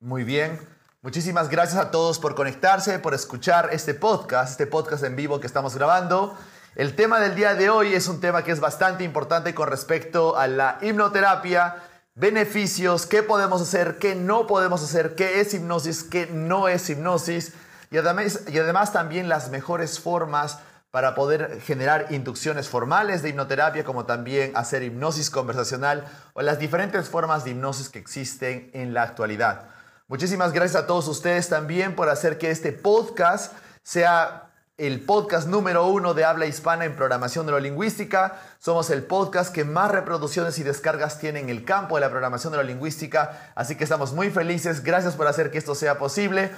Muy bien. Muchísimas gracias a todos por conectarse, por escuchar este podcast, este podcast en vivo que estamos grabando. El tema del día de hoy es un tema que es bastante importante con respecto a la hipnoterapia, beneficios, qué podemos hacer, qué no podemos hacer, qué es hipnosis, qué no es hipnosis y además, y además también las mejores formas para poder generar inducciones formales de hipnoterapia, como también hacer hipnosis conversacional o las diferentes formas de hipnosis que existen en la actualidad. Muchísimas gracias a todos ustedes también por hacer que este podcast sea el podcast número uno de habla hispana en programación neurolingüística. Somos el podcast que más reproducciones y descargas tiene en el campo de la programación neurolingüística, así que estamos muy felices. Gracias por hacer que esto sea posible.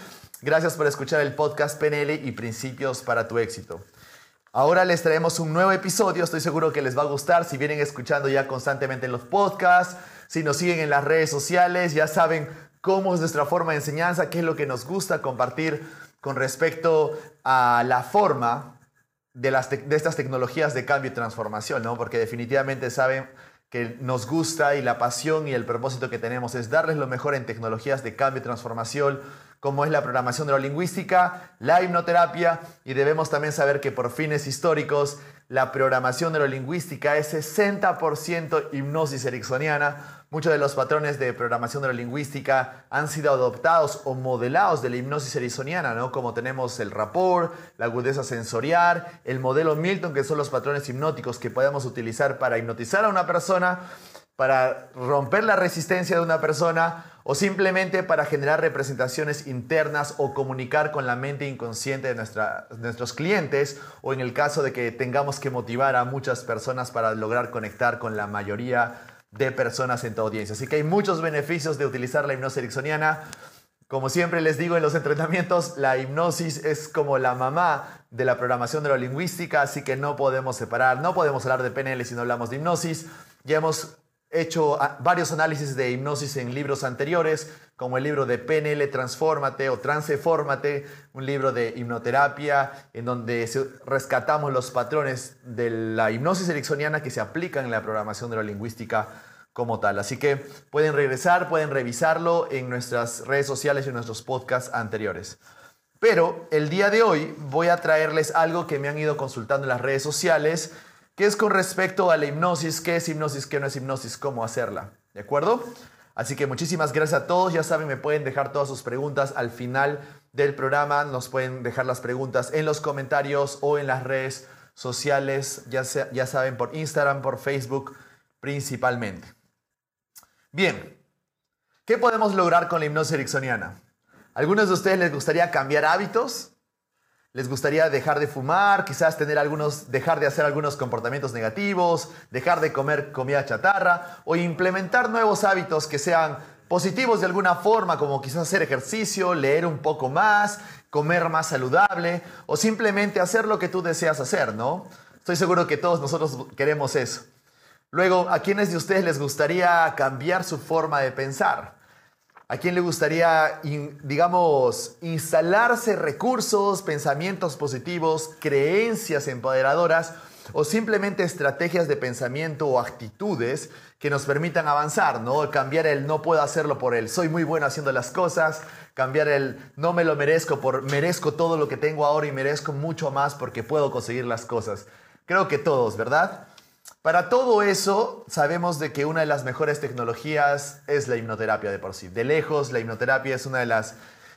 Gracias por escuchar el podcast PNL y Principios para tu éxito. Ahora les traemos un nuevo episodio, estoy seguro que les va a gustar si vienen escuchando ya constantemente en los podcasts, si nos siguen en las redes sociales, ya saben cómo es nuestra forma de enseñanza, qué es lo que nos gusta compartir con respecto a la forma de, estas tecnologías de cambio y transformación, ¿no? Porque definitivamente saben que nos gusta y la pasión y el propósito que tenemos es darles lo mejor en tecnologías de cambio y transformación, como es la programación neurolingüística, la hipnoterapia y debemos también saber que por fines históricos la programación neurolingüística es 60% hipnosis ericksoniana. Muchos de los patrones de programación neurolingüística han sido adoptados o modelados de la hipnosis ericksoniana, ¿no? como tenemos el rapport, la agudeza sensorial, el modelo Milton, que son los patrones hipnóticos que podemos utilizar para hipnotizar a una persona para romper la resistencia de una persona o simplemente para generar representaciones internas o comunicar con la mente inconsciente de, nuestros clientes o en el caso de que tengamos que motivar a muchas personas para lograr conectar con la mayoría de personas en tu audiencia. Así que hay muchos beneficios de utilizar la hipnosis ericksoniana. Como siempre les digo en los entrenamientos, la hipnosis es como la mamá de la programación neurolingüística, así que no podemos separar, no podemos hablar de PNL si no hablamos de hipnosis. Ya hemos hecho ah, varios análisis de hipnosis en libros anteriores, como el libro de PNL Transfórmate o Transformate, un libro de hipnoterapia en donde rescatamos los patrones de la hipnosis ericksoniana que se aplican en la programación neurolingüística como tal. Así que pueden regresar, pueden revisarlo en nuestras redes sociales y en nuestros podcasts anteriores. Pero el día de hoy voy a traerles algo que me han ido consultando en las redes sociales que es con respecto a la hipnosis, qué es hipnosis, qué no es hipnosis, cómo hacerla. ¿De acuerdo? Así que muchísimas gracias a todos. Ya saben, me pueden dejar todas sus preguntas al final del programa. Nos pueden dejar las preguntas en los comentarios o en las redes sociales, ya, ya saben, por Instagram, por Facebook principalmente. Bien, ¿qué podemos lograr con la hipnosis ericksoniana? ¿Algunos de ustedes les gustaría cambiar hábitos? Les gustaría dejar de fumar, quizás tener algunos, dejar de hacer algunos comportamientos negativos, dejar de comer comida chatarra o implementar nuevos hábitos que sean positivos de alguna forma, como quizás hacer ejercicio, leer un poco más, comer más saludable o simplemente hacer lo que tú deseas hacer, ¿no? Estoy seguro que todos nosotros queremos eso. Luego, ¿a quiénes de ustedes les gustaría cambiar su forma de pensar? ¿A quién le gustaría, digamos, instalarse recursos, pensamientos positivos, creencias empoderadoras o simplemente estrategias de pensamiento o actitudes que nos permitan avanzar, ¿no? Cambiar el no puedo hacerlo por el soy muy bueno haciendo las cosas, cambiar el no me lo merezco por merezco todo lo que tengo ahora y merezco mucho más porque puedo conseguir las cosas. Creo que todos, ¿verdad? Para todo eso, sabemos de que una de las mejores tecnologías es la hipnoterapia de por sí. De lejos, la hipnoterapia es una de las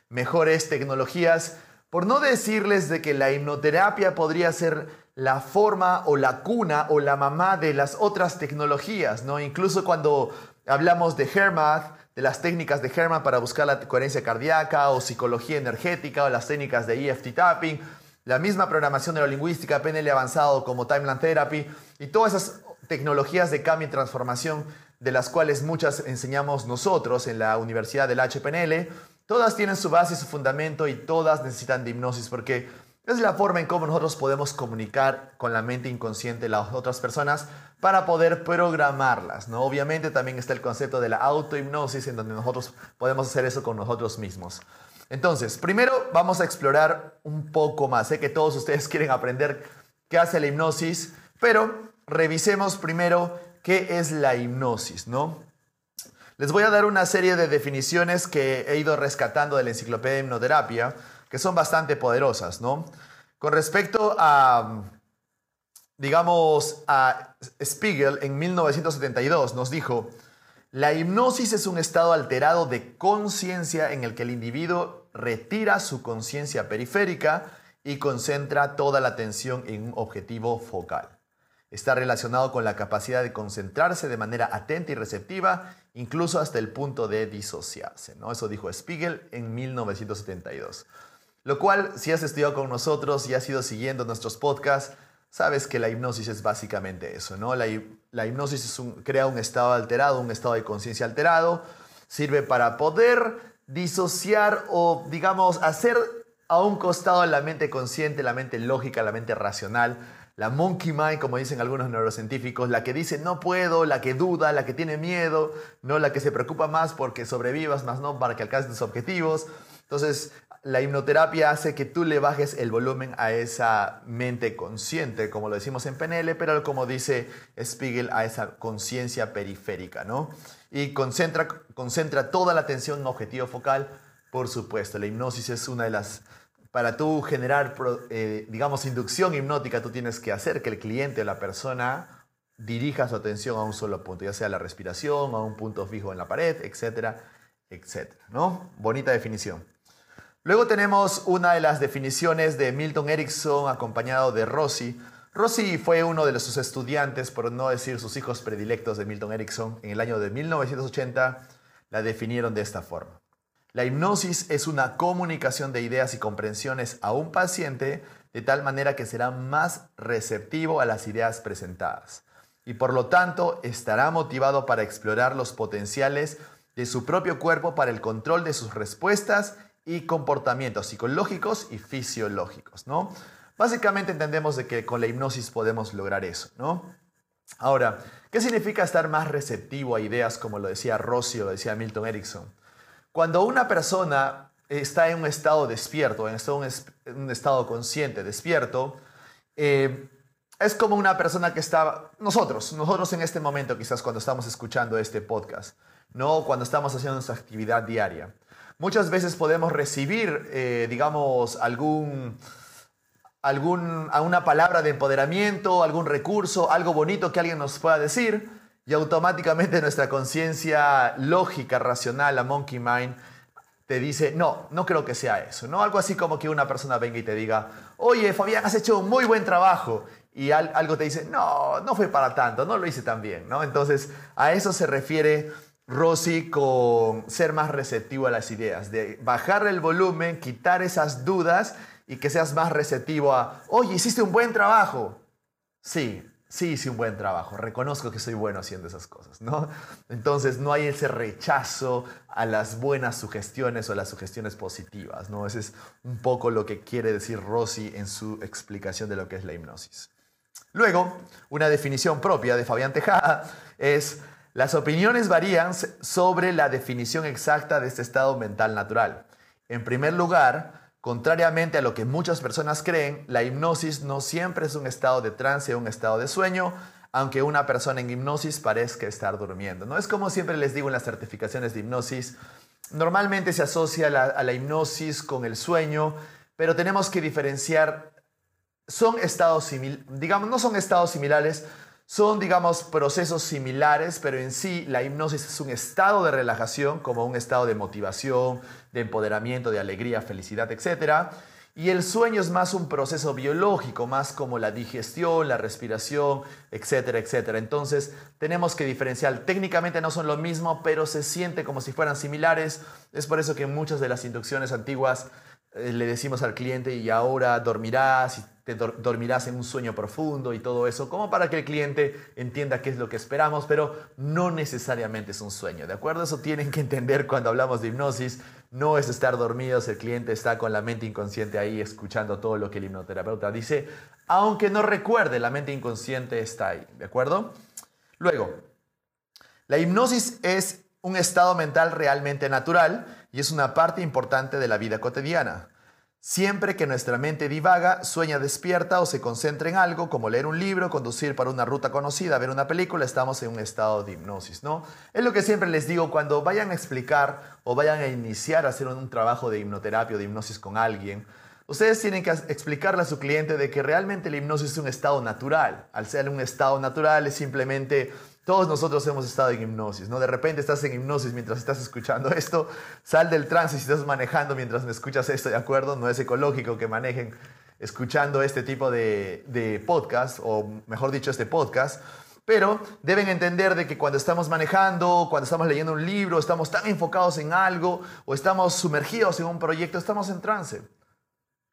mejores tecnologías, por no decirles de que la hipnoterapia podría ser la forma o la cuna o la mamá de las otras tecnologías, ¿no? Incluso cuando hablamos de HERMAT, de las técnicas de HERMAT para buscar la coherencia cardíaca o psicología energética o las técnicas de EFT tapping, la misma programación neurolingüística, PNL avanzado como Timeline Therapy y todas esas tecnologías de cambio y transformación de las cuales muchas enseñamos nosotros en la Universidad del HPNL, todas tienen su base y su fundamento y todas necesitan de hipnosis porque es la forma en cómo nosotros podemos comunicar con la mente inconsciente de las otras personas para poder programarlas. ¿no? Obviamente también está el concepto de la autohipnosis en donde nosotros podemos hacer eso con nosotros mismos. Entonces, primero vamos a explorar un poco más. Sé que todos ustedes quieren aprender qué hace la hipnosis, pero revisemos primero qué es la hipnosis, ¿no? Les voy a dar una serie de definiciones que he ido rescatando de la enciclopedia de hipnoterapia, que son bastante poderosas, ¿no? Con respecto a, digamos, a Spiegel en 1972 nos dijo, la hipnosis es un estado alterado de conciencia en el que el individuo retira su conciencia periférica y concentra toda la atención en un objetivo focal. Está relacionado con la capacidad de concentrarse de manera atenta y receptiva, incluso hasta el punto de disociarse. ¿no? Eso dijo Spiegel en 1972. Lo cual, si has estudiado con nosotros y has ido siguiendo nuestros podcasts, sabes que la hipnosis es básicamente eso. ¿no? La, hipnosis crea un estado alterado, un estado de conciencia alterado, sirve para poder disociar o, digamos, hacer a un costado la mente consciente, la mente lógica, la mente racional, la monkey mind, como dicen algunos neurocientíficos, la que dice no puedo, la que duda, la que tiene miedo, no la que se preocupa más porque sobrevivas, más no para que alcances tus objetivos. Entonces, la hipnoterapia hace que tú le bajes el volumen a esa mente consciente, como lo decimos en PNL, pero como dice Spiegel, a esa conciencia periférica, ¿no? Y concentra, concentra toda la atención en un objetivo focal, por supuesto. La hipnosis es una de las para tú generar, eh, digamos, inducción hipnótica, tú tienes que hacer que el cliente o la persona dirija su atención a un solo punto, ya sea la respiración, a un punto fijo en la pared, etcétera, etcétera, ¿no? Bonita definición. Luego tenemos una de las definiciones de Milton Erickson acompañado de Rossi. Rossi fue uno de sus estudiantes, por no decir sus hijos predilectos de Milton Erickson. En el año de 1980 la definieron de esta forma. La hipnosis es una comunicación de ideas y comprensiones a un paciente de tal manera que será más receptivo a las ideas presentadas y por lo tanto estará motivado para explorar los potenciales de su propio cuerpo para el control de sus respuestas y comportamientos psicológicos y fisiológicos, ¿no? Básicamente entendemos de que con la hipnosis podemos lograr eso, ¿no? Ahora, ¿qué significa estar más receptivo a ideas como lo decía Rossi o lo decía Milton Erickson? Cuando una persona está en un estado despierto, en un estado consciente, despierto, eh, es como una persona que está, nosotros, nosotros en este momento quizás cuando estamos escuchando este podcast, no cuando estamos haciendo nuestra actividad diaria. Muchas veces podemos recibir, eh, digamos, algún, algún, alguna palabra de empoderamiento, algún recurso, algo bonito que alguien nos pueda decir, y automáticamente nuestra conciencia lógica, racional, la monkey mind, te dice, no, no creo que sea eso, ¿no? Algo así como que una persona venga y te diga, oye, Fabián, has hecho un muy buen trabajo. Y algo te dice, no, no fue para tanto, no lo hice tan bien, ¿no? Entonces, a eso se refiere Rossi con ser más receptivo a las ideas, de bajar el volumen, quitar esas dudas y que seas más receptivo a, oye, hiciste un buen trabajo. Sí, sí hice un buen trabajo, reconozco que soy bueno haciendo esas cosas, ¿no? Entonces no hay ese rechazo a las buenas sugestiones o las sugestiones positivas, ¿no? Ese es un poco lo que quiere decir Rossi en su explicación de lo que es la hipnosis. Luego, una definición propia de Fabián Tejada es las opiniones varían sobre la definición exacta de este estado mental natural. En primer lugar, Contrariamente a lo que muchas personas creen, la hipnosis no siempre es un estado de trance o un estado de sueño, aunque una persona en hipnosis parezca estar durmiendo. No es como siempre les digo en las certificaciones de hipnosis, normalmente se asocia a la hipnosis con el sueño, pero tenemos que diferenciar, son estados digamos, no son estados similares, son, digamos, procesos similares, pero en sí la hipnosis es un estado de relajación, como un estado de motivación, de empoderamiento, de alegría, felicidad, etc. Y el sueño es más un proceso biológico, más como la digestión, la respiración, etcétera, etcétera. Entonces tenemos que diferenciar. Técnicamente no son lo mismo, pero se siente como si fueran similares. Es por eso que en muchas de las inducciones antiguas eh, le decimos al cliente y ahora dormirás dormirás en un sueño profundo y todo eso, como para que el cliente entienda qué es lo que esperamos, pero no necesariamente es un sueño, ¿de acuerdo? Eso tienen que entender cuando hablamos de hipnosis, no es estar dormidos, el cliente está con la mente inconsciente ahí escuchando todo lo que el hipnoterapeuta dice, aunque no recuerde, la mente inconsciente está ahí, ¿de acuerdo? Luego, la hipnosis es un estado mental realmente natural y es una parte importante de la vida cotidiana. Siempre que nuestra mente divaga, sueña despierta o se concentra en algo, como leer un libro, conducir para una ruta conocida, ver una película, estamos en un estado de hipnosis, ¿no? Es lo que siempre les digo cuando vayan a explicar o vayan a iniciar a hacer un trabajo de hipnoterapia o de hipnosis con alguien. Ustedes tienen que explicarle a su cliente de que realmente la hipnosis es un estado natural. Al ser un estado natural es simplemente todos nosotros hemos estado en hipnosis, ¿no? De repente estás en hipnosis mientras estás escuchando esto, sal del trance si estás manejando mientras me escuchas esto, ¿de acuerdo? No es ecológico que manejen escuchando este tipo de, de podcast, o mejor dicho, este podcast. Pero deben entender de que cuando estamos manejando, cuando estamos leyendo un libro, estamos tan enfocados en algo o estamos sumergidos en un proyecto, estamos en trance.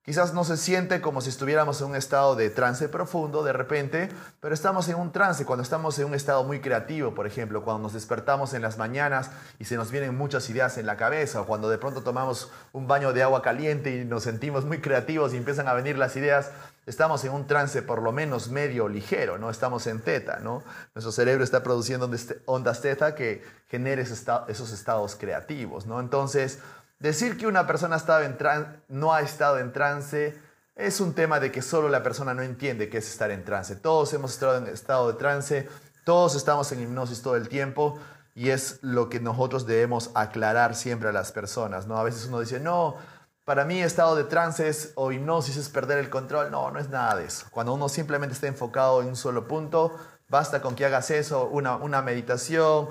Quizás no se siente como si estuviéramos en un estado de trance profundo de repente, pero estamos en un trance cuando estamos en un estado muy creativo, por ejemplo, cuando nos despertamos en las mañanas y se nos vienen muchas ideas en la cabeza, o cuando de pronto tomamos un baño de agua caliente y nos sentimos muy creativos y empiezan a venir las ideas, estamos en un trance por lo menos medio ligero, ¿no? Estamos en teta, ¿no? Nuestro cerebro está produciendo ondas teta que generen esos estados creativos, ¿no? Entonces, Decir que una persona no ha estado en trance es un tema de que solo la persona no entiende qué es estar en trance. Todos hemos estado en estado de trance, todos estamos en hipnosis todo el tiempo y es lo que nosotros debemos aclarar siempre a las personas. ¿no? A veces uno dice, no, para mí estado de trance o hipnosis es perder el control. No, no es nada de eso. Cuando uno simplemente está enfocado en un solo punto, basta con que hagas eso, una, una meditación,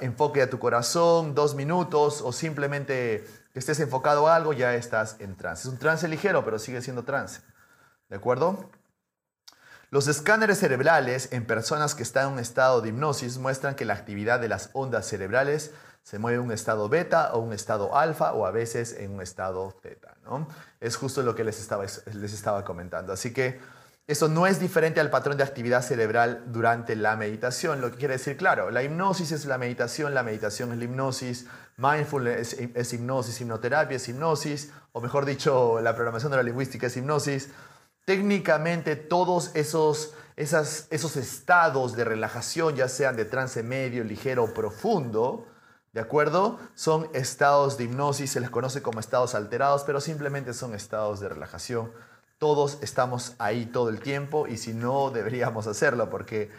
enfoque a tu corazón, dos minutos o simplemente que estés enfocado a algo, ya estás en trance. Es un trance ligero, pero sigue siendo trance. ¿De acuerdo? Los escáneres cerebrales en personas que están en un estado de hipnosis muestran que la actividad de las ondas cerebrales se mueve en un estado beta o un estado alfa o a veces en un estado teta. ¿no? Es justo lo que les estaba, les estaba comentando. Así que eso no es diferente al patrón de actividad cerebral durante la meditación, lo que quiere decir, claro, la hipnosis es la meditación, la meditación es la hipnosis, mindfulness es, hipnosis, hipnoterapia es hipnosis, o mejor dicho, la programación de la lingüística es hipnosis. Técnicamente todos esos, esos estados de relajación, ya sean de trance medio, ligero o profundo, ¿de acuerdo? Son estados de hipnosis, se les conoce como estados alterados, pero simplemente son estados de relajación todos estamos ahí todo el tiempo y si no, deberíamos hacerlo porque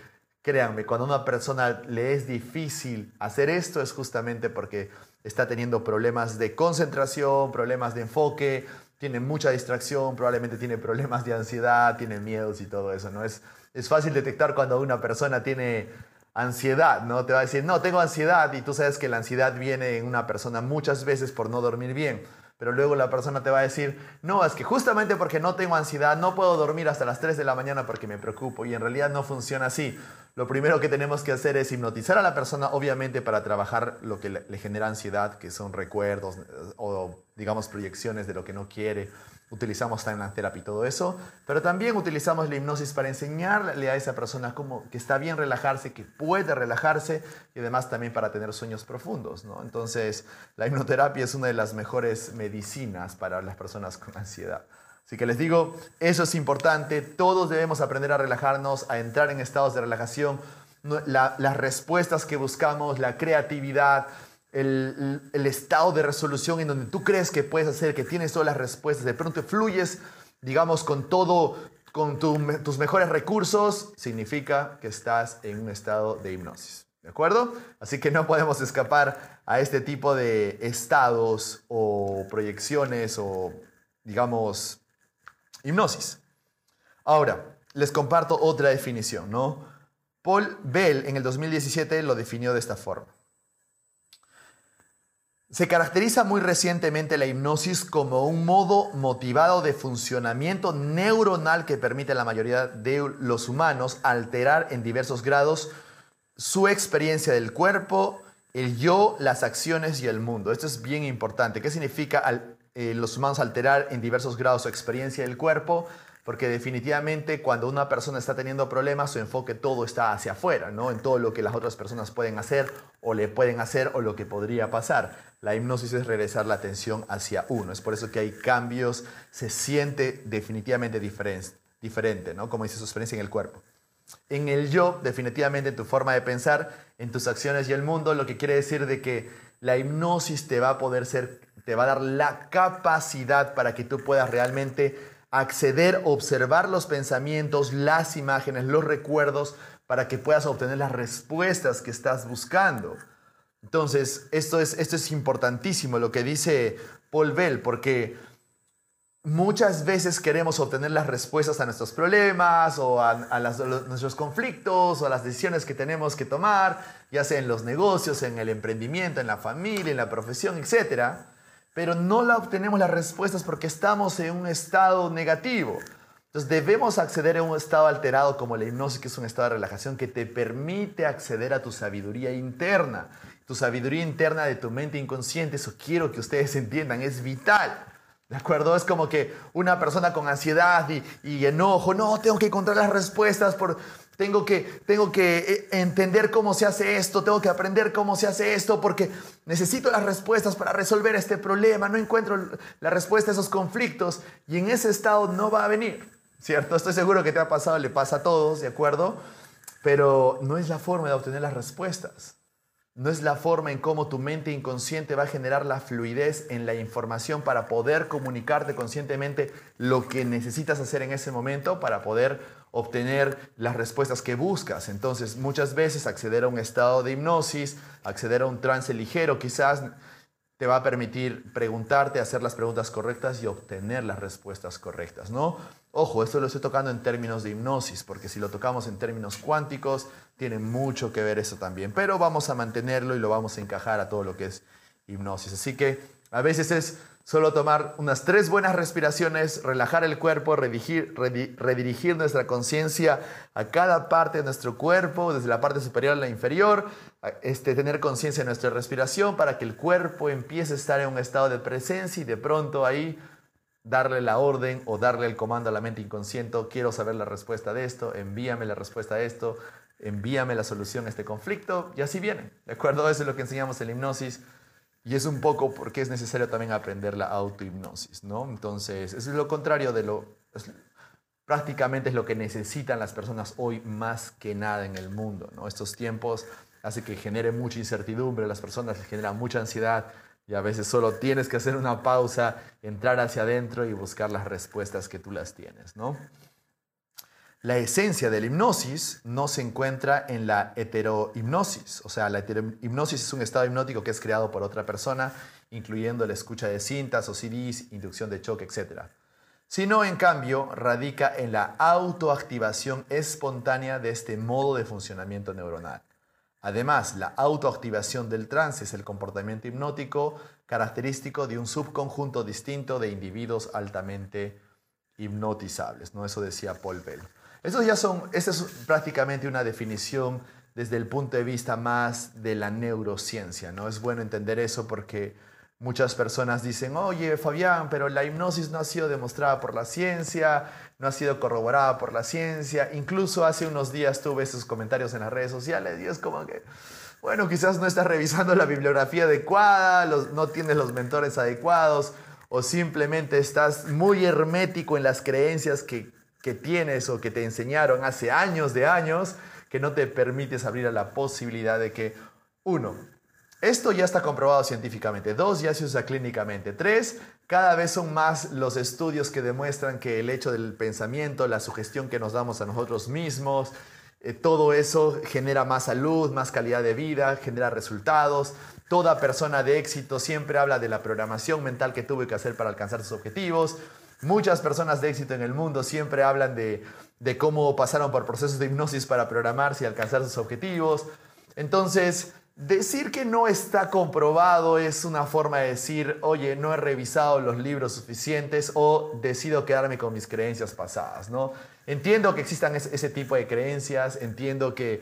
créanme, cuando a una persona le es difícil hacer esto es justamente porque está teniendo problemas de concentración, problemas de enfoque, tiene mucha distracción, probablemente tiene problemas de ansiedad, tiene miedos y todo eso, ¿no? Es, es fácil detectar cuando una persona tiene ansiedad, ¿no? Te va a decir, no, tengo ansiedad y tú sabes que la ansiedad viene en una persona muchas veces por no dormir bien. Pero luego la persona te va a decir, no, es que justamente porque no tengo ansiedad, no puedo dormir hasta las 3 de la mañana porque me preocupo. Y en realidad no funciona así. Lo primero que tenemos que hacer es hipnotizar a la persona, obviamente para trabajar lo que le, genera ansiedad, que son recuerdos o digamos proyecciones de lo que no quiere utilizamos Timeline Therapy y todo eso, pero también utilizamos la hipnosis para enseñarle a esa persona cómo, que está bien relajarse, que puede relajarse y además también para tener sueños profundos. ¿no? Entonces, la hipnoterapia es una de las mejores medicinas para las personas con ansiedad. Así que les digo, eso es importante, todos debemos aprender a relajarnos, a entrar en estados de relajación, las respuestas que buscamos, la creatividad, el, estado de resolución en donde tú crees que puedes hacer, que tienes todas las respuestas, de pronto fluyes, digamos, con todo, con tus mejores recursos, significa que estás en un estado de hipnosis. ¿De acuerdo? Así que no podemos escapar a este tipo de estados o proyecciones o, digamos, hipnosis. Ahora, les comparto otra definición, ¿no? Paul Bell en el 2017 lo definió de esta forma. Se caracteriza muy recientemente la hipnosis como un modo motivado de funcionamiento neuronal que permite a la mayoría de los humanos alterar en diversos grados su experiencia del cuerpo, el yo, las acciones y el mundo. Esto es bien importante. ¿Qué significa eh, los humanos alterar en diversos grados su experiencia del cuerpo? Porque definitivamente cuando una persona está teniendo problemas, su enfoque todo está hacia afuera, ¿no? En todo lo que las otras personas pueden hacer o le pueden hacer o lo que podría pasar. La hipnosis es regresar la atención hacia uno. Es por eso que hay cambios, se siente definitivamente diferente, ¿no? Como dice su experiencia en el cuerpo. En el yo, definitivamente tu forma de pensar, en tus acciones y el mundo, lo que quiere decir de que la hipnosis te va a poder ser te va a dar la capacidad para que tú puedas realmente acceder, observar los pensamientos, las imágenes, los recuerdos, para que puedas obtener las respuestas que estás buscando. Entonces, esto es, esto es importantísimo lo que dice Paul Bell, porque muchas veces queremos obtener las respuestas a nuestros problemas o a, nuestros conflictos o a las decisiones que tenemos que tomar, ya sea en los negocios, en el emprendimiento, en la familia, en la profesión, etc. Pero no la obtenemos las respuestas porque estamos en un estado negativo. Entonces debemos acceder a un estado alterado como la hipnosis, que es un estado de relajación que te permite acceder a tu sabiduría interna. Tu sabiduría interna de tu mente inconsciente, eso quiero que ustedes entiendan, es vital. ¿De acuerdo? Es como que una persona con ansiedad y, enojo, no, tengo que encontrar las respuestas, por, tengo, que, tengo que eh, entender cómo se hace esto, tengo que aprender cómo se hace esto, porque necesito las respuestas para resolver este problema, no encuentro la respuesta a esos conflictos y en ese estado no va a venir, ¿cierto? Estoy seguro que te ha pasado, le pasa a todos, ¿de acuerdo? Pero no es la forma de obtener las respuestas. No es la forma en cómo tu mente inconsciente va a generar la fluidez en la información para poder comunicarte conscientemente lo que necesitas hacer en ese momento para poder obtener las respuestas que buscas. Entonces, muchas veces acceder a un estado de hipnosis, acceder a un trance ligero, quizás te va a permitir preguntarte, hacer las preguntas correctas y obtener las respuestas correctas, ¿no? Ojo, esto lo estoy tocando en términos de hipnosis, porque si lo tocamos en términos cuánticos, tiene mucho que ver eso también, pero vamos a mantenerlo y lo vamos a encajar a todo lo que es hipnosis. Así que a veces es solo tomar unas tres buenas respiraciones, relajar el cuerpo, redirigir, nuestra conciencia a cada parte de nuestro cuerpo, desde la parte superior a la inferior, este, tener conciencia de nuestra respiración para que el cuerpo empiece a estar en un estado de presencia y de pronto ahí darle la orden o darle el comando a la mente inconsciente, quiero saber la respuesta de esto, envíame la respuesta de esto, envíame la solución a este conflicto y así viene. ¿De acuerdo? Eso es lo que enseñamos en la hipnosis. Y es un poco porque es necesario también aprender la autohipnosis, ¿no? Entonces, es lo contrario de lo... prácticamente es lo que necesitan las personas hoy más que nada en el mundo, ¿no? Estos tiempos hace que genere mucha incertidumbre, las personas les genera mucha ansiedad y a veces solo tienes que hacer una pausa, entrar hacia adentro y buscar las respuestas que tú las tienes, ¿no? La esencia de la hipnosis no se encuentra en la heterohipnosis, o sea, la heterohipnosis es un estado hipnótico que es creado por otra persona, incluyendo la escucha de cintas o CDs, inducción de choque, etc. Sino, en cambio, radica en la autoactivación espontánea de este modo de funcionamiento neuronal. Además, la autoactivación del trance es el comportamiento hipnótico característico de un subconjunto distinto de individuos altamente hipnotizables. ¿no? Eso decía Paul Bell. Eso ya son, esa es prácticamente una definición desde el punto de vista más de la neurociencia, ¿no? Es bueno entender eso porque muchas personas dicen, oye, Fabián, pero la hipnosis no ha sido demostrada por la ciencia, no ha sido corroborada por la ciencia. Incluso hace unos días tuve esos comentarios en las redes sociales y es como que, bueno, quizás no estás revisando la bibliografía adecuada, no tienes los mentores adecuados o simplemente estás muy hermético en las creencias que que tienes o que te enseñaron hace años de años que no te permites abrir a la posibilidad de que, uno, esto ya está comprobado científicamente. Dos, ya se usa clínicamente. Tres, cada vez son más los estudios que demuestran que el hecho del pensamiento, la sugestión que nos damos a nosotros mismos, eh, todo eso genera más salud, más calidad de vida, genera resultados. Toda persona de éxito siempre habla de la programación mental que tuve que hacer para alcanzar sus objetivos. Muchas personas de éxito en el mundo siempre hablan de, cómo pasaron por procesos de hipnosis para programarse y alcanzar sus objetivos. Entonces, decir que no está comprobado es una forma de decir, oye, no he revisado los libros suficientes o decido quedarme con mis creencias pasadas, ¿no? Entiendo que existan ese tipo de creencias, entiendo que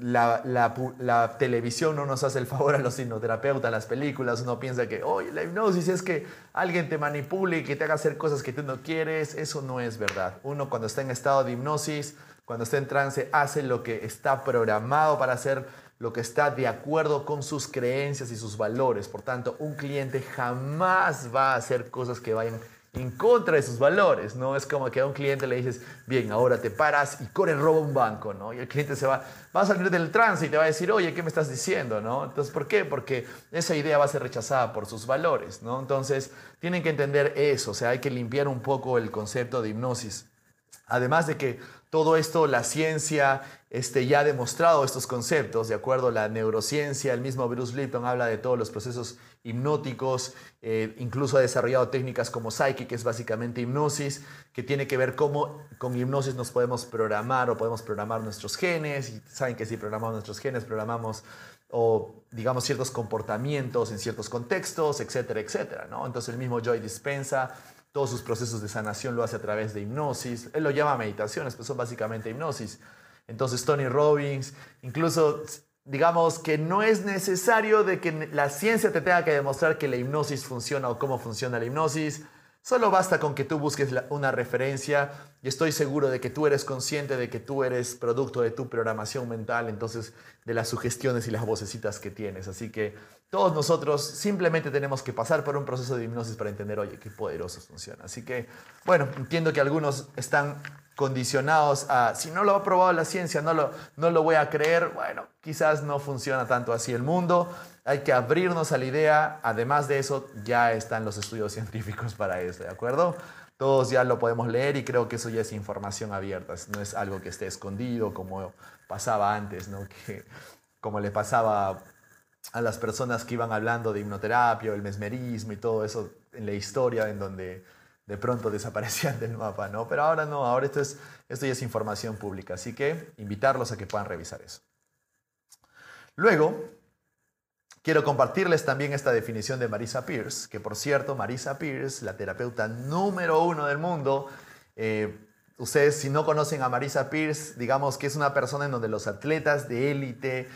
la, televisión no nos hace el favor a los hipnoterapeutas, las películas, uno piensa que, oye, la hipnosis es que alguien te manipule y que te haga hacer cosas que tú no quieres, eso no es verdad. Uno cuando está en estado de hipnosis, cuando está en trance, hace lo que está programado para hacer, lo que está de acuerdo con sus creencias y sus valores. Por tanto, un cliente jamás va a hacer cosas que vayan en contra de sus valores, ¿no? Es como que a un cliente le dices, bien, ahora te paras y corre, roba un banco, ¿no? Y el cliente se va, va a salir del trance y te va a decir, oye, ¿qué me estás diciendo, no? Entonces, ¿por qué? Porque esa idea va a ser rechazada por sus valores, ¿no? Entonces, tienen que entender eso, o sea, hay que limpiar un poco el concepto de hipnosis. Además de que todo esto, la ciencia este, ya ha demostrado estos conceptos, de acuerdo a la neurociencia, el mismo Bruce Lipton habla de todos los procesos hipnóticos, eh, incluso ha desarrollado técnicas como Psyche, que es básicamente hipnosis, que tiene que ver cómo con hipnosis nos podemos programar o podemos programar nuestros genes, y saben que si programamos nuestros genes, programamos o digamos ciertos comportamientos en ciertos contextos, etcétera, etcétera, ¿no? Entonces el mismo Joy Dispensa todos sus procesos de sanación lo hace a través de hipnosis. Él lo llama meditaciones, pero son básicamente hipnosis. Entonces Tony Robbins, incluso digamos que no es necesario de que la ciencia te tenga que demostrar que la hipnosis funciona o cómo funciona la hipnosis. Solo basta con que tú busques una referencia y estoy seguro de que tú eres consciente de que tú eres producto de tu programación mental, entonces de las sugestiones y las vocecitas que tienes. Así que todos nosotros simplemente tenemos que pasar por un proceso de hipnosis para entender, oye, qué poderoso funciona. Así que, bueno, entiendo que algunos están condicionados a, si no lo ha probado la ciencia, no lo, no lo voy a creer, bueno, quizás no funciona tanto así el mundo, hay que abrirnos a la idea, además de eso ya están los estudios científicos para eso, ¿de acuerdo? Todos ya lo podemos leer y creo que eso ya es información abierta, no es algo que esté escondido como pasaba antes, ¿no? Que, como le pasaba a las personas que iban hablando de hipnoterapia, el mesmerismo y todo eso en la historia, en donde de pronto desaparecían del mapa, ¿no? Pero ahora no, ahora esto, es, esto ya es información pública, así que invitarlos a que puedan revisar eso. Luego, quiero compartirles también esta definición de Marisa Pierce, que por cierto, Marisa Pierce, la terapeuta número uno del mundo, eh, ustedes si no conocen a Marisa Pierce, digamos que es una persona en donde los atletas de élite,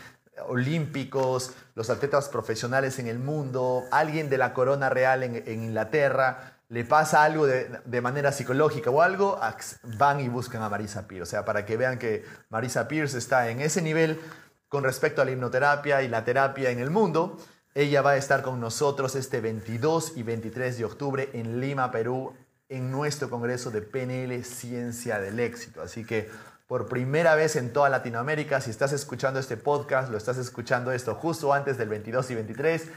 olímpicos, los atletas profesionales en el mundo, alguien de la corona real en, Inglaterra, le pasa algo de, manera psicológica o algo, van y buscan a Marisa Pierce. O sea, para que vean que Marisa Pierce está en ese nivel con respecto a la hipnoterapia y la terapia en el mundo. Ella va a estar con nosotros este 22 y 23 de octubre en Lima, Perú, en nuestro Congreso de PNL Ciencia del Éxito. Así que por primera vez en toda Latinoamérica, si estás escuchando este podcast, lo estás escuchando esto justo antes del 22 y 23,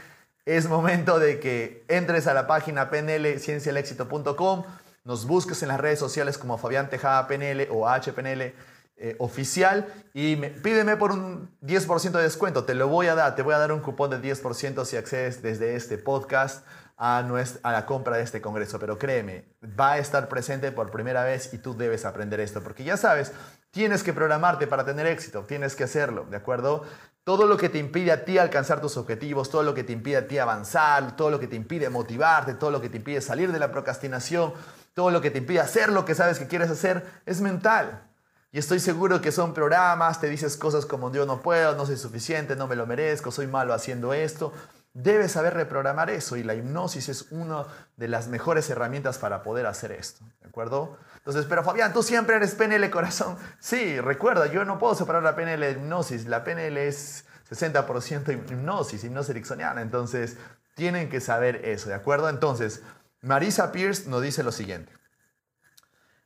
es momento de que entres a la página pnlciencialexito.com, nos busques en las redes sociales como Fabián Tejada PNL o HPNL eh, oficial y pídeme por un 10% de descuento. Te lo voy a dar, te voy a dar un cupón de 10% si accedes desde este podcast a, a la compra de este congreso. Pero créeme, va a estar presente por primera vez y tú debes aprender esto, porque ya sabes, tienes que programarte para tener éxito, tienes que hacerlo, ¿de acuerdo? Todo lo que te impide a ti alcanzar tus objetivos, todo lo que te impide a ti avanzar, todo lo que te impide motivarte, todo lo que te impide salir de la procrastinación, todo lo que te impide hacer lo que sabes que quieres hacer, es mental. Y estoy seguro que son programas, te dices cosas como yo no puedo, no soy suficiente, no me lo merezco, soy malo haciendo esto. Debes saber reprogramar eso y la hipnosis es una de las mejores herramientas para poder hacer esto, ¿de acuerdo? Entonces, pero Fabián, tú siempre eres PNL corazón. Sí, recuerda, yo no puedo separar la PNL de hipnosis. La PNL es 60% hipnosis, hipnosis ericksoniana. Entonces, tienen que saber eso, ¿de acuerdo? Entonces, Marisa Pierce nos dice lo siguiente.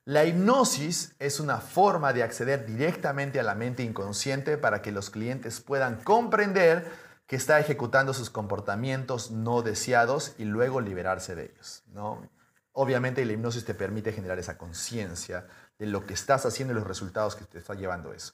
La hipnosis es una forma de acceder directamente a la mente inconsciente para que los clientes puedan comprender que está ejecutando sus comportamientos no deseados y luego liberarse de ellos. ¿no? Obviamente la hipnosis te permite generar esa conciencia de lo que estás haciendo y los resultados que te está llevando eso.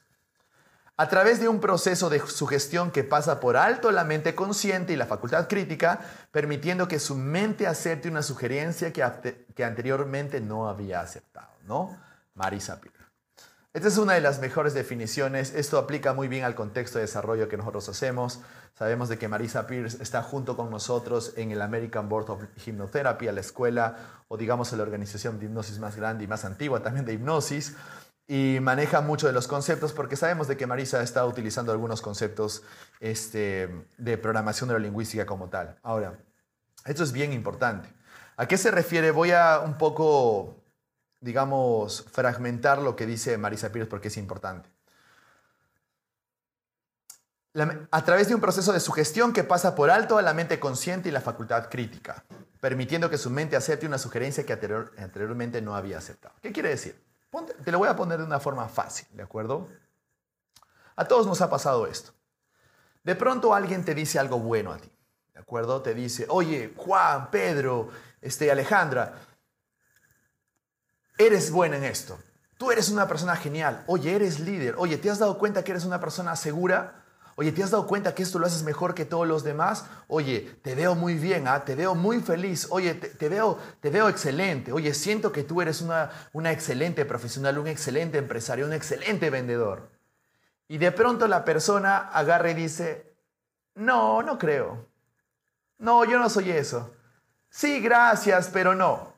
A través de un proceso de sugestión que pasa por alto la mente consciente y la facultad crítica, permitiendo que su mente acepte una sugerencia que, que anteriormente no había aceptado, ¿no? Marisa Peer. Esta es una de las mejores definiciones. Esto aplica muy bien al contexto de desarrollo que nosotros hacemos. Sabemos de que Marisa Pierce está junto con nosotros en el American Board of Hypnotherapy, a la escuela o digamos a la organización de hipnosis más grande y más antigua también de hipnosis. Y maneja mucho de los conceptos porque sabemos de que Marisa está utilizando algunos conceptos este, de programación neurolingüística como tal. Ahora, esto es bien importante. ¿A qué se refiere? Voy a un poco digamos, fragmentar lo que dice Marisa Pires porque es importante. a través de un proceso de sugestión que pasa por alto a la mente consciente y la facultad crítica. permitiendo que su mente acepte una sugerencia que anteriormente no había aceptado. ¿Qué quiere decir? te lo voy a poner de una forma fácil, ¿de acuerdo? A todos nos ha pasado esto. De pronto alguien te dice algo bueno a ti, ¿de acuerdo? Te dice, oye, Juan, Pedro, este, Alejandra, eres buena en esto. Tú eres una persona genial. Oye, eres líder. Oye, ¿te has dado cuenta que eres una persona segura? Oye, ¿te has dado cuenta que esto lo haces mejor que todos los demás? Oye, te veo muy bien, ¿ah? te veo muy feliz. Oye, te, veo, te veo excelente. Oye, siento que tú eres una, una excelente profesional, un excelente empresario, un excelente vendedor. Y de pronto la persona agarra y dice, no, no creo. No, yo no soy eso. Sí, gracias, pero no.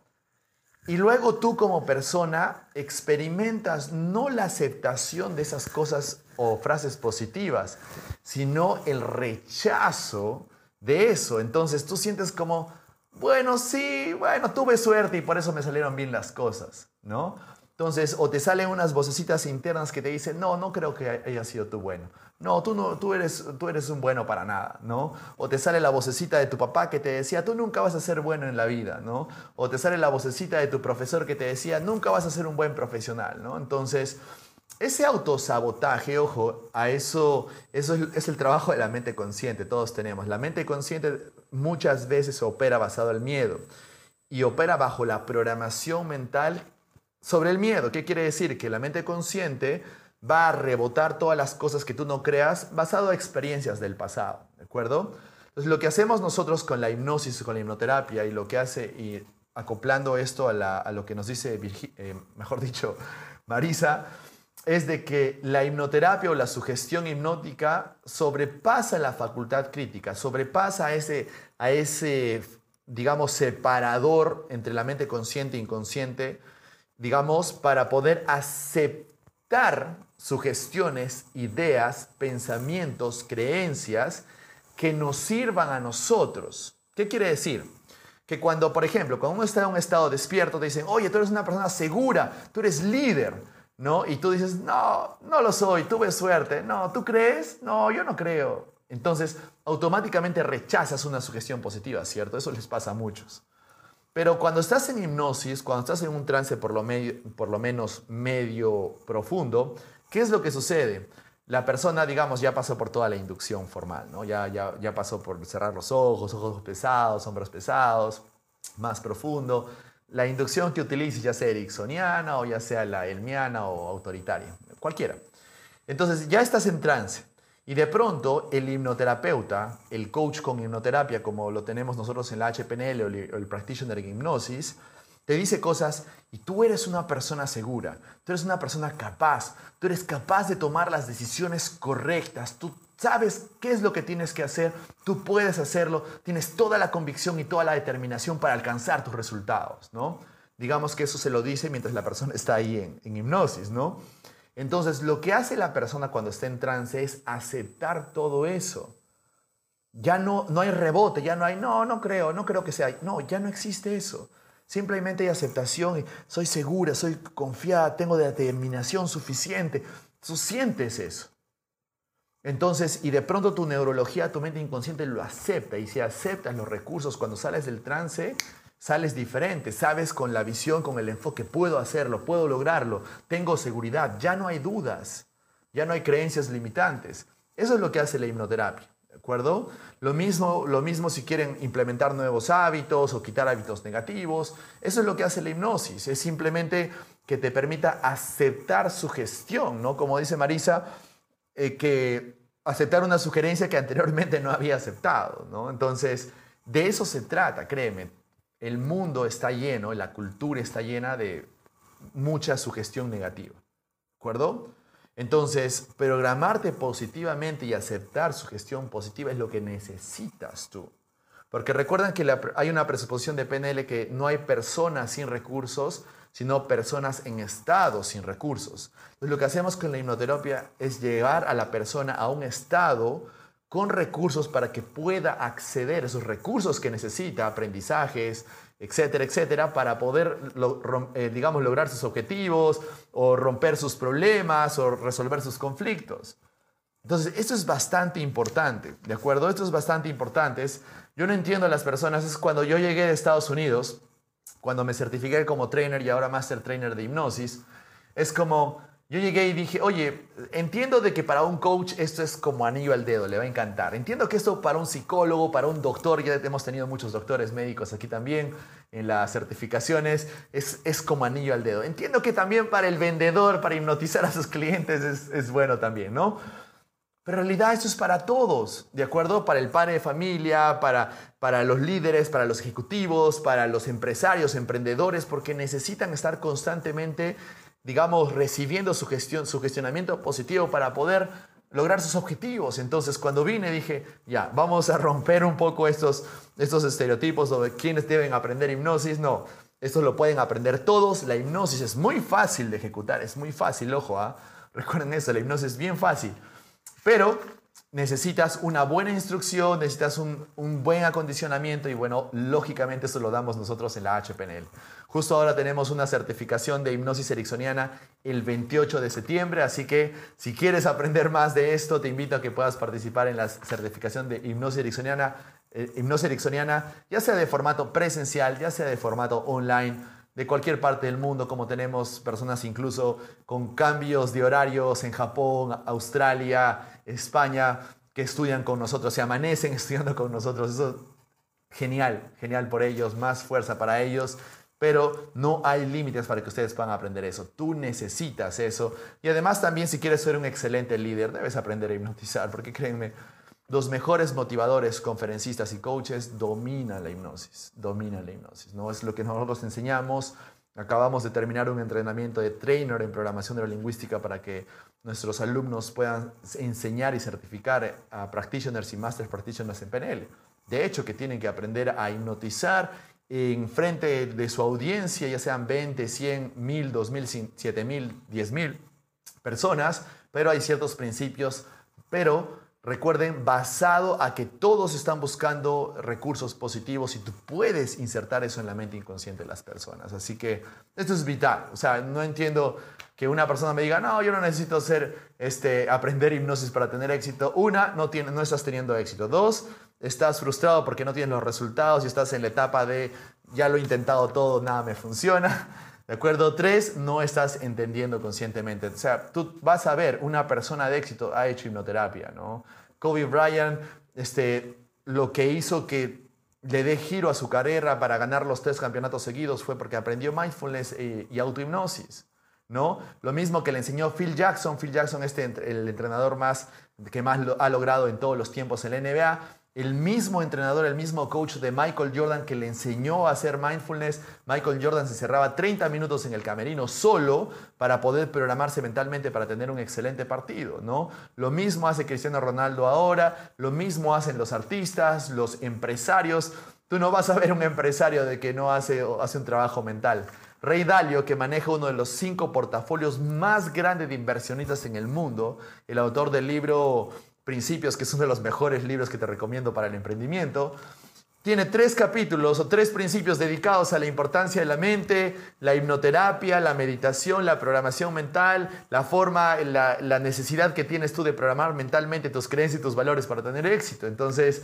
Y luego tú como persona experimentas no la aceptación de esas cosas o frases positivas, sino el rechazo de eso. Entonces tú sientes como, bueno, sí, bueno, tuve suerte y por eso me salieron bien las cosas, ¿no? Entonces, o te salen unas vocecitas internas que te dicen, no, no creo que haya sido tú bueno. No, tú, no, tú, eres, tú eres un bueno para nada, ¿no? O te sale la vocecita de tu papá que te decía, tú nunca vas a ser bueno en la vida, ¿no? O te sale la vocecita de tu profesor que te decía, nunca vas a ser un buen profesional, ¿no? Entonces, ese autosabotaje, ojo, a eso, eso es el trabajo de la mente consciente, todos tenemos. La mente consciente muchas veces opera basado el miedo y opera bajo la programación mental sobre el miedo. ¿Qué quiere decir? Que la mente consciente va a rebotar todas las cosas que tú no creas basado en experiencias del pasado, ¿de acuerdo? Entonces lo que hacemos nosotros con la hipnosis, con la hipnoterapia y lo que hace, y acoplando esto a, lo que nos dice, eh, mejor dicho, Marisa, es de que la hipnoterapia o la sugestión hipnótica sobrepasa la facultad crítica, sobrepasa ese, a ese digamos, separador entre la mente consciente e inconsciente, digamos, para poder aceptar sugestiones, ideas, pensamientos, creencias que nos sirvan a nosotros. ¿Qué quiere decir? Que cuando, por ejemplo, cuando uno está en un estado despierto, te dicen, oye, tú eres una persona segura, tú eres líder, ¿no? Y tú dices, no, no lo soy, tuve suerte. No, ¿tú crees? No, yo no creo. Entonces, automáticamente rechazas una sugestión positiva, ¿cierto? Eso les pasa a muchos. Pero cuando estás en hipnosis, cuando estás en un trance por lo, menos medio profundo, ¿qué es lo que sucede? La persona, digamos, ya pasó por toda la inducción formal, ¿no? Ya, ya, ya pasó por cerrar los ojos, ojos pesados, hombros pesados, más profundo. La inducción que utilices, ya sea ericksoniana o ya sea la elmiana o autoritaria, cualquiera. Entonces ya estás en trance. Y de pronto el hipnoterapeuta, el coach con hipnoterapia, como lo tenemos nosotros en la HPNL o el practitioner en hipnosis, te dice cosas y tú eres una persona segura, tú eres una persona capaz, tú eres capaz de tomar las decisiones correctas, tú sabes qué es lo que tienes que hacer, tú puedes hacerlo, tienes toda la convicción y toda la determinación para alcanzar tus resultados, ¿no? Digamos que eso se lo dice mientras la persona está ahí en, en hipnosis, ¿no? Entonces, lo que hace la persona cuando está en trance es aceptar todo eso. Ya no, no hay rebote, ya no hay, no, no creo, no creo que sea. No, ya no existe eso. Simplemente hay aceptación soy segura, soy confiada, tengo determinación suficiente. Tú sientes eso. Entonces, y de pronto tu neurología, tu mente inconsciente lo acepta. Y si aceptas los recursos cuando sales del trance, sales diferente, sabes con la visión, con el enfoque, puedo hacerlo, puedo lograrlo, tengo seguridad, ya no hay dudas, ya no hay creencias limitantes. Eso es lo que hace la hipnoterapia, ¿de acuerdo? Lo mismo, lo mismo si quieren implementar nuevos hábitos o quitar hábitos negativos, eso es lo que hace la hipnosis, es simplemente que te permita aceptar su gestión, ¿no? Como dice Marisa, eh, que aceptar una sugerencia que anteriormente no había aceptado, ¿no? Entonces, de eso se trata, créeme el mundo está lleno, la cultura está llena de mucha sugestión negativa. ¿De acuerdo? Entonces, programarte positivamente y aceptar sugestión positiva es lo que necesitas tú. Porque recuerdan que hay una presuposición de PNL que no hay personas sin recursos, sino personas en estado sin recursos. Entonces, lo que hacemos con la hipnoterapia es llevar a la persona a un estado con recursos para que pueda acceder a esos recursos que necesita, aprendizajes, etcétera, etcétera, para poder, eh, digamos, lograr sus objetivos o romper sus problemas o resolver sus conflictos. Entonces, esto es bastante importante, ¿de acuerdo? Esto es bastante importante. Yo no entiendo a las personas, es cuando yo llegué de Estados Unidos, cuando me certifiqué como trainer y ahora master trainer de hipnosis, es como, yo llegué y dije, oye, entiendo de que para un coach esto es como anillo al dedo, le va a encantar. Entiendo que esto para un psicólogo, para un doctor, ya hemos tenido muchos doctores médicos aquí también en las certificaciones, es, es como anillo al dedo. Entiendo que también para el vendedor, para hipnotizar a sus clientes es, es bueno también, ¿no? Pero en realidad esto es para todos, ¿de acuerdo? Para el padre de familia, para, para los líderes, para los ejecutivos, para los empresarios, emprendedores, porque necesitan estar constantemente digamos, recibiendo su, gestión, su gestionamiento positivo para poder lograr sus objetivos. Entonces, cuando vine dije, ya, vamos a romper un poco estos, estos estereotipos sobre quiénes deben aprender hipnosis. No, esto lo pueden aprender todos. La hipnosis es muy fácil de ejecutar, es muy fácil, ojo, ¿ah? recuerden eso, la hipnosis es bien fácil. Pero necesitas una buena instrucción, necesitas un, un, buen acondicionamiento y bueno, lógicamente eso lo damos nosotros en la HPNL. Justo ahora tenemos una certificación de hipnosis ericksoniana el 28 de septiembre, así que si quieres aprender más de esto, te invito a que puedas participar en la certificación de hipnosis ericksoniana, eh, hipnosis ericksoniana ya sea de formato presencial, ya sea de formato online de cualquier parte del mundo, como tenemos personas incluso con cambios de horarios en Japón, Australia, España, que estudian con nosotros, se amanecen estudiando con nosotros. Eso genial, genial por ellos, más fuerza para ellos. Pero no hay límites para que ustedes puedan aprender eso. Tú necesitas eso. Y además también si quieres ser un excelente líder, debes aprender a hipnotizar, porque créanme, los mejores motivadores, conferencistas y coaches dominan la hipnosis, dominan la hipnosis. ¿no? Es lo que nosotros enseñamos. Acabamos de terminar un entrenamiento de trainer en programación neurolingüística para que nuestros alumnos puedan enseñar y certificar a practitioners y master practitioners en PNL. De hecho, que tienen que aprender a hipnotizar en frente de su audiencia, ya sean 20, 100, 1000, 2000, 7000, 10000 personas, pero hay ciertos principios, pero Recuerden, basado a que todos están buscando recursos positivos y tú puedes insertar eso en la mente inconsciente de las personas. Así que esto es vital. O sea, no entiendo que una persona me diga, no, yo no necesito ser, este, aprender hipnosis para tener éxito. Una, no, tiene, no estás teniendo éxito. Dos, estás frustrado porque no tienes los resultados y estás en la etapa de, ya lo he intentado todo, nada me funciona. ¿De acuerdo? Tres, no estás entendiendo conscientemente. O sea, tú vas a ver, una persona de éxito ha hecho hipnoterapia, ¿no? Kobe Bryant, este, lo que hizo que le dé giro a su carrera para ganar los tres campeonatos seguidos fue porque aprendió mindfulness eh, y autohipnosis. ¿no? Lo mismo que le enseñó Phil Jackson. Phil Jackson, este, el entrenador más, que más ha logrado en todos los tiempos en la NBA el mismo entrenador, el mismo coach de Michael Jordan que le enseñó a hacer mindfulness. Michael Jordan se cerraba 30 minutos en el camerino solo para poder programarse mentalmente para tener un excelente partido, ¿no? Lo mismo hace Cristiano Ronaldo ahora, lo mismo hacen los artistas, los empresarios. Tú no vas a ver un empresario de que no hace, hace un trabajo mental. Rey Dalio, que maneja uno de los cinco portafolios más grandes de inversionistas en el mundo, el autor del libro Principios, que es uno de los mejores libros que te recomiendo para el emprendimiento. Tiene tres capítulos o tres principios dedicados a la importancia de la mente, la hipnoterapia, la meditación, la programación mental, la forma, la, necesidad que tienes tú de programar mentalmente tus creencias y tus valores para tener éxito. Entonces,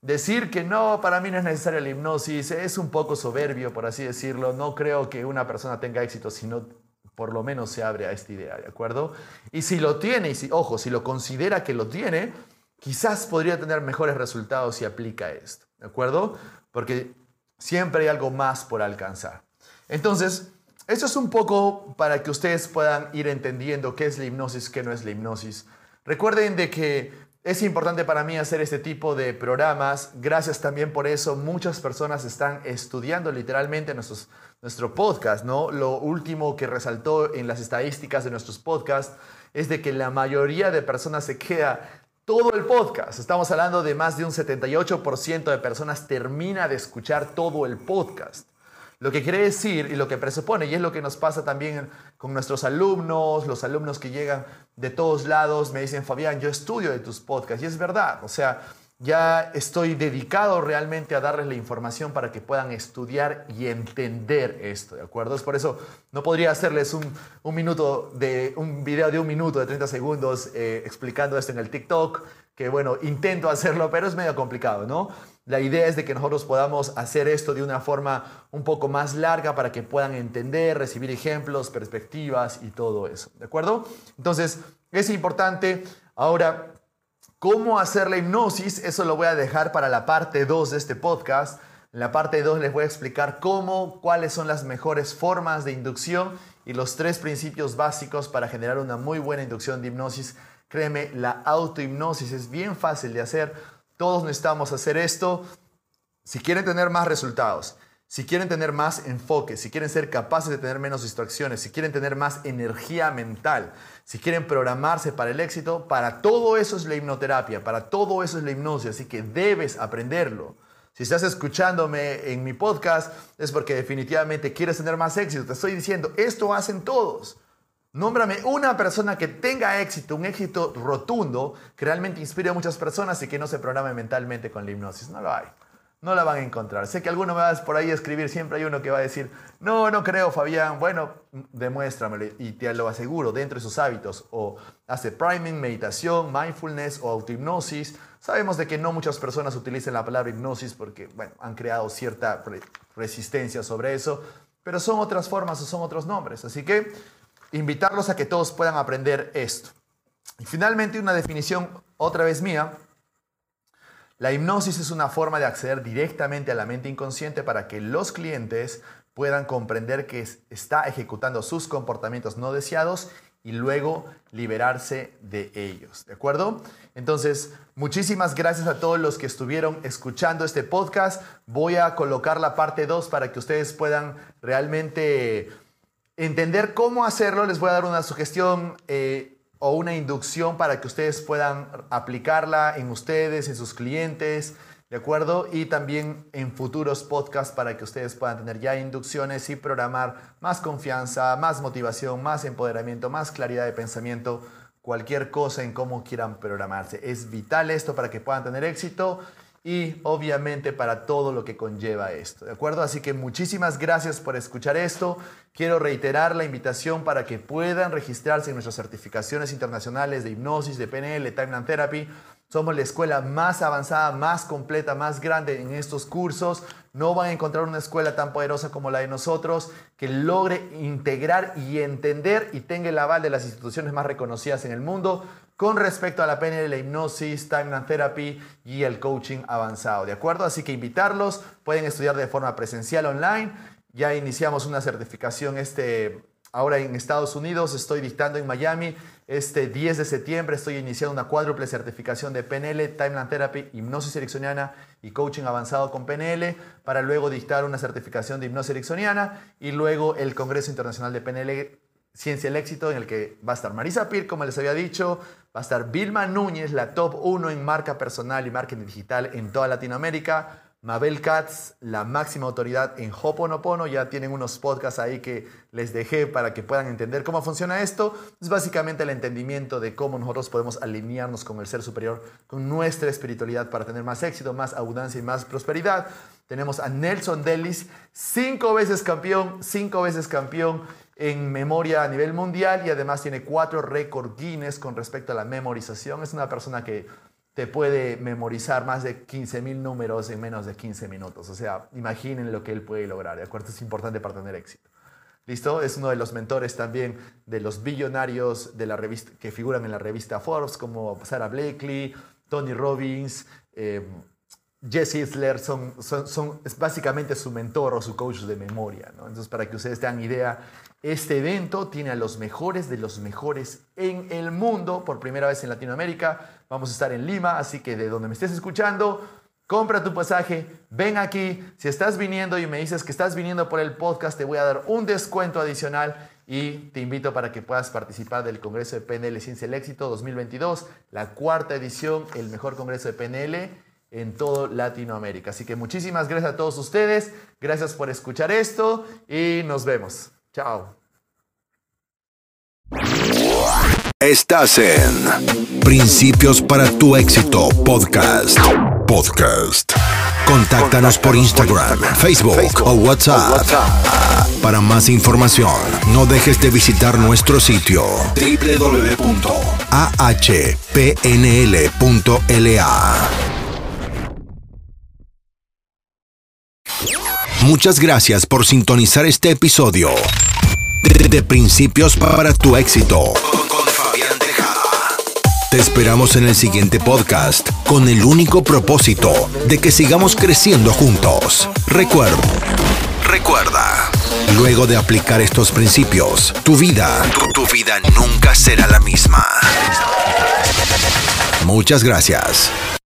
decir que no, para mí no es necesaria la hipnosis es un poco soberbio, por así decirlo. No creo que una persona tenga éxito si no por lo menos se abre a esta idea, ¿de acuerdo? Y si lo tiene, y si, ojo, si lo considera que lo tiene, quizás podría tener mejores resultados si aplica esto, ¿de acuerdo? Porque siempre hay algo más por alcanzar. Entonces, eso es un poco para que ustedes puedan ir entendiendo qué es la hipnosis, qué no es la hipnosis. Recuerden de que es importante para mí hacer este tipo de programas. Gracias también por eso. Muchas personas están estudiando literalmente nuestros, nuestro podcast, ¿no? Lo último que resaltó en las estadísticas de nuestros podcasts es de que la mayoría de personas se queda todo el podcast. Estamos hablando de más de un 78% de personas termina de escuchar todo el podcast. Lo que quiere decir y lo que presupone, y es lo que nos pasa también con nuestros alumnos, los alumnos que llegan de todos lados, me dicen, Fabián, yo estudio de tus podcasts, y es verdad, o sea, ya estoy dedicado realmente a darles la información para que puedan estudiar y entender esto, ¿de acuerdo? Es por eso no podría hacerles un, minuto de, un video de un minuto, de 30 segundos, eh, explicando esto en el TikTok, que bueno, intento hacerlo, pero es medio complicado, ¿no? La idea es de que nosotros podamos hacer esto de una forma un poco más larga para que puedan entender, recibir ejemplos, perspectivas y todo eso. ¿De acuerdo? Entonces, es importante. Ahora, ¿cómo hacer la hipnosis? Eso lo voy a dejar para la parte 2 de este podcast. En la parte 2 les voy a explicar cómo, cuáles son las mejores formas de inducción y los tres principios básicos para generar una muy buena inducción de hipnosis. Créeme, la autohipnosis es bien fácil de hacer. Todos necesitamos hacer esto. Si quieren tener más resultados, si quieren tener más enfoque, si quieren ser capaces de tener menos distracciones, si quieren tener más energía mental, si quieren programarse para el éxito, para todo eso es la hipnoterapia, para todo eso es la hipnosis, así que debes aprenderlo. Si estás escuchándome en mi podcast es porque definitivamente quieres tener más éxito. Te estoy diciendo, esto hacen todos. Nómbrame una persona que tenga éxito, un éxito rotundo, que realmente inspire a muchas personas y que no se programe mentalmente con la hipnosis. No lo hay no la van a encontrar. Sé que alguno me va por ahí a escribir, siempre hay uno que va a decir, no, no creo, Fabián. Bueno, demuéstramelo y te lo aseguro, dentro de sus hábitos, o hace priming, meditación, mindfulness o autohipnosis. Sabemos de que no muchas personas utilizan la palabra hipnosis porque, bueno, han creado cierta resistencia sobre eso, pero son otras formas o son otros nombres. Así que invitarlos a que todos puedan aprender esto. Y finalmente una definición otra vez mía, la hipnosis es una forma de acceder directamente a la mente inconsciente para que los clientes puedan comprender que está ejecutando sus comportamientos no deseados y luego liberarse de ellos. ¿De acuerdo? Entonces, muchísimas gracias a todos los que estuvieron escuchando este podcast. Voy a colocar la parte 2 para que ustedes puedan realmente entender cómo hacerlo. Les voy a dar una sugestión. Eh, o una inducción para que ustedes puedan aplicarla en ustedes, en sus clientes, ¿de acuerdo? Y también en futuros podcasts para que ustedes puedan tener ya inducciones y programar más confianza, más motivación, más empoderamiento, más claridad de pensamiento, cualquier cosa en cómo quieran programarse. Es vital esto para que puedan tener éxito y obviamente para todo lo que conlleva esto, ¿de acuerdo? Así que muchísimas gracias por escuchar esto. Quiero reiterar la invitación para que puedan registrarse en nuestras certificaciones internacionales de hipnosis, de PNL, Timeline Therapy. Somos la escuela más avanzada, más completa, más grande en estos cursos. No van a encontrar una escuela tan poderosa como la de nosotros que logre integrar y entender y tenga el aval de las instituciones más reconocidas en el mundo con respecto a la PNL, la hipnosis, Timeline Therapy y el coaching avanzado, ¿de acuerdo? Así que invitarlos, pueden estudiar de forma presencial online. Ya iniciamos una certificación este, ahora en Estados Unidos, estoy dictando en Miami. Este 10 de septiembre estoy iniciando una cuádruple certificación de PNL, Timeline Therapy, hipnosis ericksoniana y coaching avanzado con PNL, para luego dictar una certificación de hipnosis ericksoniana y luego el Congreso Internacional de PNL Ciencia del Éxito, en el que va a estar Marisa Pir, como les había dicho, va a estar Vilma Núñez, la top 1 en marca personal y marketing digital en toda Latinoamérica. Mabel Katz, la máxima autoridad en Hoponopono. Ya tienen unos podcasts ahí que les dejé para que puedan entender cómo funciona esto. Es básicamente el entendimiento de cómo nosotros podemos alinearnos con el ser superior, con nuestra espiritualidad para tener más éxito, más abundancia y más prosperidad. Tenemos a Nelson Delis, cinco veces campeón, cinco veces campeón en memoria a nivel mundial y además tiene cuatro récord Guinness con respecto a la memorización. Es una persona que te puede memorizar más de 15.000 números en menos de 15 minutos. O sea, imaginen lo que él puede lograr. ¿De acuerdo? Es importante para tener éxito. ¿Listo? Es uno de los mentores también de los billonarios de la revista, que figuran en la revista Forbes, como Sarah Blakely, Tony Robbins, eh, Jesse Isler, son, son, es básicamente su mentor o su coach de memoria. ¿no? Entonces, para que ustedes tengan idea, este evento tiene a los mejores de los mejores en el mundo por primera vez en Latinoamérica. Vamos a estar en Lima, así que de donde me estés escuchando, compra tu pasaje, ven aquí. Si estás viniendo y me dices que estás viniendo por el podcast, te voy a dar un descuento adicional y te invito para que puedas participar del Congreso de PNL Ciencia el Éxito 2022, la cuarta edición, el mejor Congreso de PNL en todo Latinoamérica. Así que muchísimas gracias a todos ustedes, gracias por escuchar esto y nos vemos. Chao. Estás en Principios para tu éxito podcast. Podcast. Contáctanos por Instagram, Facebook o WhatsApp. Para más información, no dejes de visitar nuestro sitio www.ahpnl.la. Muchas gracias por sintonizar este episodio de, de Principios para tu éxito con Fabián Tejada. Te esperamos en el siguiente podcast con el único propósito de que sigamos creciendo juntos. Recuerda, recuerda, luego de aplicar estos principios, tu vida, tu, tu vida nunca será la misma. Muchas gracias.